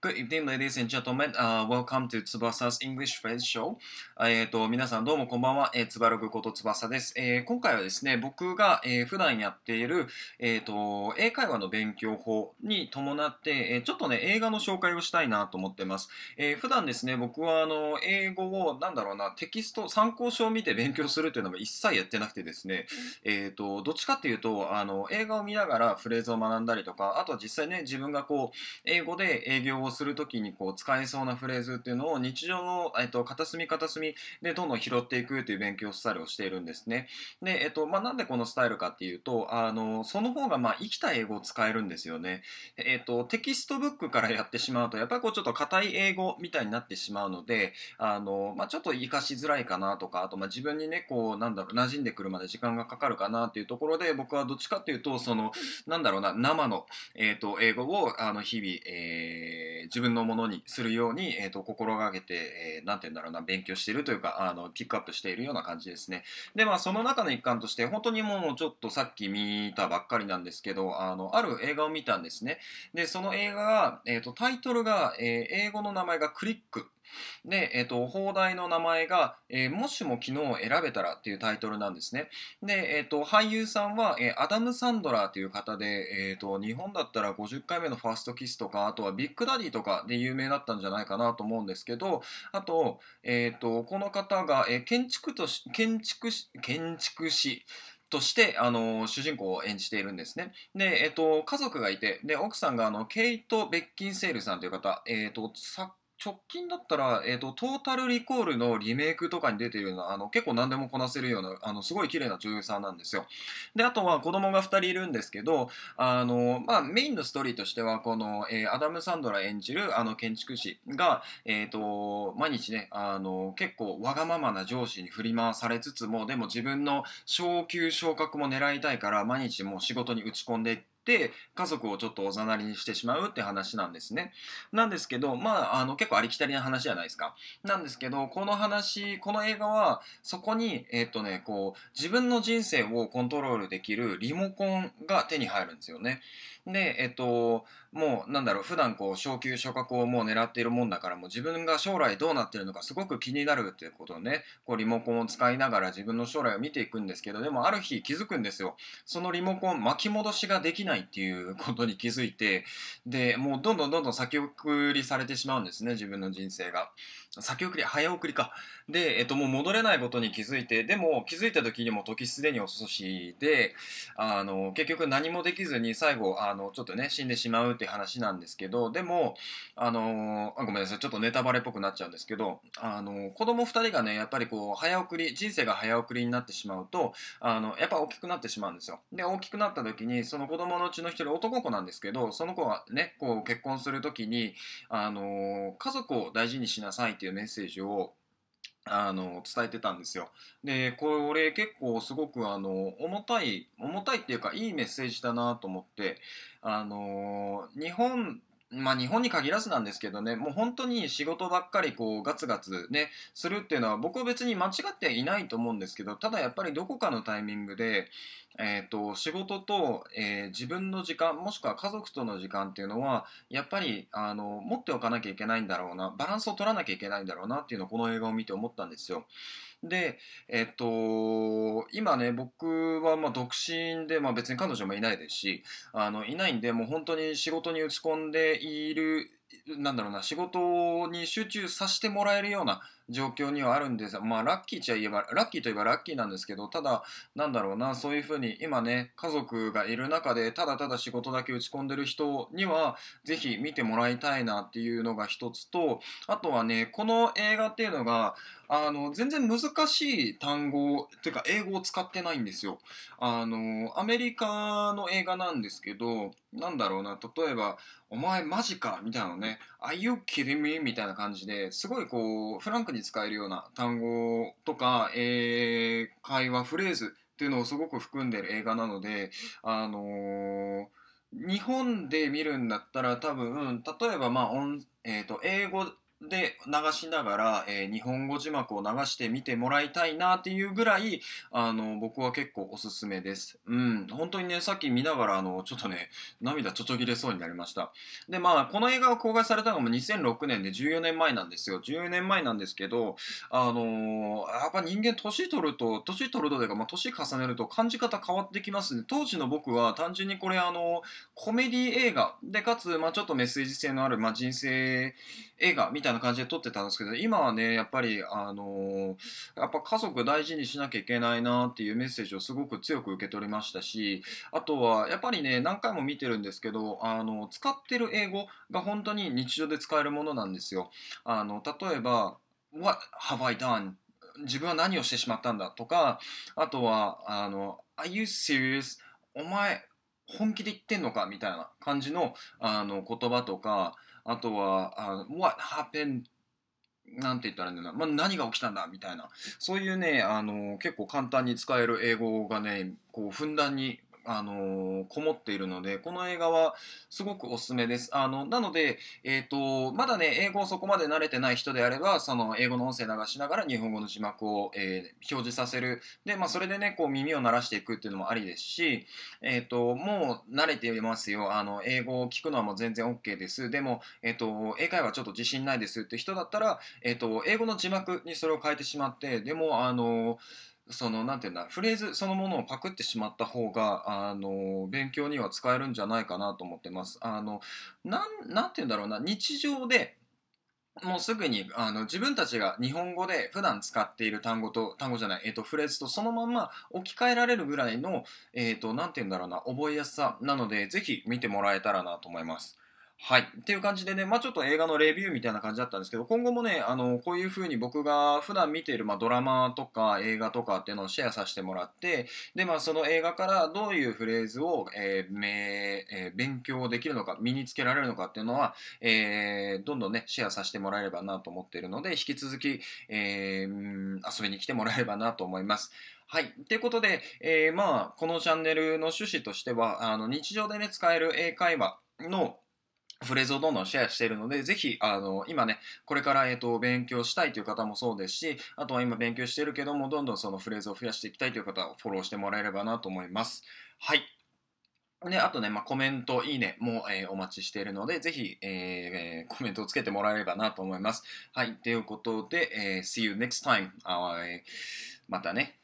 Good evening, ladies and gentlemen.、Uh, welcome to 翼 English Phrase Show. えっ、と、皆さんどうもこんばんは。えー、つばろぐこと翼です。えー、今回はですね、僕が、えー、普段やっている、えっ、と、英会話の勉強法に伴って、えー、ちょっとね、映画の紹介をしたいなと思ってます。えー、普段ですね、僕は、あの、英語を、なんだろうな、テキスト、参考書を見て勉強するっていうのも一切やってなくてですね、えっ、と、どっちかっていうと、あの、映画を見ながらフレーズを学んだりとか、あとは実際ね、自分がこう、英語で営業をするときにこう、こう使えそうなフレーズっていうのを日常の、えっと、片隅片隅でどんどん拾っていくという勉強スタイルをしているんですね。で、えっと、まあ、なんでこのスタイルかっていうと、あの、その方が、まあ、生きた英語を使えるんですよね。えっと、テキストブックからやってしまうと、やっぱりこう、ちょっと硬い英語みたいになってしまうので、あの、まあ、ちょっと活かしづらいかなとか、あと、まあ、自分にね、こう、なんだろう、馴染んでくるまで時間がかかるかなっていうところで、僕はどっちかっていうと、その、なんだろうな、生の、えっと、英語を、あの、日々、えー、自分のものにするように、えーと、心がけて、えー、て言うんだろうな、勉強しているというか、あの、ピックアップしているような感じですね。で、まあ、その中の一環として、本当にもうちょっとさっき見たばっかりなんですけど、あの、ある映画を見たんですね。で、その映画が、えっ、ー、と、タイトルが、えー、英語の名前がクリックで、えっ、ー、と、放題の名前が、えー、もしも昨日選べたらっていうタイトルなんですね。で、えっ、ー、と、俳優さんは、えアダム・サンドラーという方で、えっ、と、日本だったら50回目のファーストキスとか、あとはビッグダディとかで有名だったんじゃないかなと思うんですけど、あと、えっ、と、この方が、え建築とし、建築士、建築士、として、あの、主人公を演じているんですね。で、えっと、家族がいて、で、奥さんが、あの、ケイト・ベッキンセールさんという方、えっと、作直近だったら、え、ー、と、トータルリコールのリメイクとかに出てるような、あの、結構何でもこなせるような、あの、すごい綺麗な女優さんなんですよ。で、あとは子供が2人いるんですけど、あの、まあ、メインのストーリーとしては、この、えー、アダム・サンドラ演じる、あの、建築士が、え、ー、と、毎日ね、あの、結構わがままな上司に振り回されつつも、でも自分の昇給昇格も狙いたいから、毎日もう仕事に打ち込んでいって、って家族をちょっとおざなりにしてしまうって話なんですね。なんですけど、まあ、あの結構ありきたりな話じゃないですか。なんですけど、この話、この映画はそこに、えっ、とね、こう、自分の人生をコントロールできるリモコンが手に入るんですよね。で、えっ、と、もうなんだろう、普段こう、昇級昇格をもう狙っているもんだから、もう自分が将来どうなってるのかすごく気になるっていうことをね、こう、リモコンを使いながら自分の将来を見ていくんですけど、でもある日気づくんですよ。そのリモコン巻き戻しができないっていうことに気づいて、で、もうどんどんどんどん先送りされてしまうんですね、自分の人生が。先送り、早送りか。で、えっと、もう戻れないことに気づいて、でも気づいた時にも時すでに遅しで、あの、結局何もできずに最後、あの、ちょっとね、死んでしまうっていう話なんですけど、でも、あの、あごめんなさい、ちょっとネタバレっぽくなっちゃうんですけど、あの、子供2人がね、やっぱりこう、早送り、人生が早送りになってしまうと、あの、やっぱ大きくなってしまうんですよ。で、大きくなった時に、その子供うちの1人、男の子なんですけど、その子はね、こう、結婚する時に、あの、家族を大事にしなさいっていうメッセージをあの伝えてたんですよ。でこれ結構すごくあの重たい重たいっていうかいいメッセージだなと思ってあの日本まあ日本に限らずなんですけどね、もう本当に仕事ばっかりこうガツガツね、するっていうのは僕は別に間違っていないと思うんですけど、ただやっぱりどこかのタイミングで、えっ、ー、と、仕事と、えー、自分の時間、もしくは家族との時間っていうのは、やっぱり、あの、持っておかなきゃいけないんだろうな、バランスを取らなきゃいけないんだろうなっていうのをこの映画を見て思ったんですよ。で、えっと、今ね、僕はまあ独身で、まあ別に彼女もいないですし、あの、いないんで、もう本当に仕事に打ち込んでいる、なんだろうな、仕事に集中させてもらえるような状況にはあるんですまあラッキーちゃ言えばラッキーといえばラッキーなんですけどただなんだろうなそういうふうに今ね家族がいる中でただただ仕事だけ打ち込んでる人にはぜひ見てもらいたいなっていうのが一つとあとはねこの映画っていうのがあの全然難しい単語っていうか英語を使ってないんですよあのアメリカの映画なんですけどなんだろうな例えばお前マジかみたいなのね Are you kidding me? みたいな感じですごいこうフランクにに使えるような単語とか、えー、会話、フレーズっていうのをすごく含んでる映画なので、あのー、日本で見るんだったら多分、例えばまあ、えーと、英語で流しながら、えー、日本語字幕を流して見てもらいたいなっていうぐらいあの僕は結構おすすめです。うん、本当にねさっき見ながらあのちょっとね涙ちょちょぎれそうになりました。でまあこの映画が公開されたのも2006年で14年前なんですよ。14年前なんですけどあのー、やっぱ人間年取ると年取るとというか、まあ、年重ねると感じ方変わってきますね。当時の僕は単純にこれあのコメディ映画でかつ、まあ、ちょっとメッセージ性のある、まあ、人生映画みたいな感じで撮ってたんですけど今はねやっぱりあのやっぱ家族大事にしなきゃいけないなっていうメッセージをすごく強く受け取りましたしあとはやっぱりね何回も見てるんですけどあの使ってる英語が本当に日常で使えるものなんですよ。あの例えば What have I done? 自分は何をしてしまったんだとかあとはあの Are you serious? お前本気で言ってんのかみたいな感じのあの言葉とかあとは、What happened? なんて言ったらいいんだろう、まあ、何が起きたんだみたいなそういうねあの結構簡単に使える英語がねこうふんだんにあのこもっているのでこの映画はすごくおすすめです。あのなので、えーと、まだね英語をそこまで慣れてない人であればその英語の音声流しながら日本語の字幕を、えー、表示させる。で、まあ、それでねこう耳を鳴らしていくっていうのもありですし、えーと、もう慣れていますよ。あの英語を聞くのはもう全然 OK です。でも、えーと、英会話ちょっと自信ないですって人だったら、えー、と英語の字幕にそれを変えてしまってでもあのそのなんていうんだフレーズそのものをパクってしまった方があの勉強には使えるんじゃないかなと思ってます。あのなんなんて言うんだろうな日常でもうすぐにあの自分たちが日本語で普段使っている単語と単語じゃない、えーと、フレーズとそのまま置き換えられるぐらいの、えーと、なんて言うんだろうな覚えやすさなのでぜひ見てもらえたらなと思います。はい。っていう感じでね、まあちょっと映画のレビューみたいな感じだったんですけど、今後もね、あの、こういう風に僕が普段見ている、まあ、ドラマとか映画とかっていうのをシェアさせてもらって、で、まあその映画からどういうフレーズを、えーめえー、勉強できるのか、身につけられるのかっていうのは、えー、どんどんね、シェアさせてもらえればなと思っているので、引き続き、えー、遊びに来てもらえればなと思います。はい。ということで、えー、まあ、このチャンネルの趣旨としては、あの、日常でね、使える英会話の、フレーズをどんどんシェアしているので、ぜひ、あの、今ね、これから、えっ、と、勉強したいという方もそうですし、あとは今勉強しているけども、どんどんそのフレーズを増やしていきたいという方はフォローしてもらえればなと思います。はい。で、あとね、まあ、コメント、いいねも、えー、お待ちしているので、ぜひ、えー、コメントをつけてもらえればなと思います。はい。ということで、えー、see you next time. またね。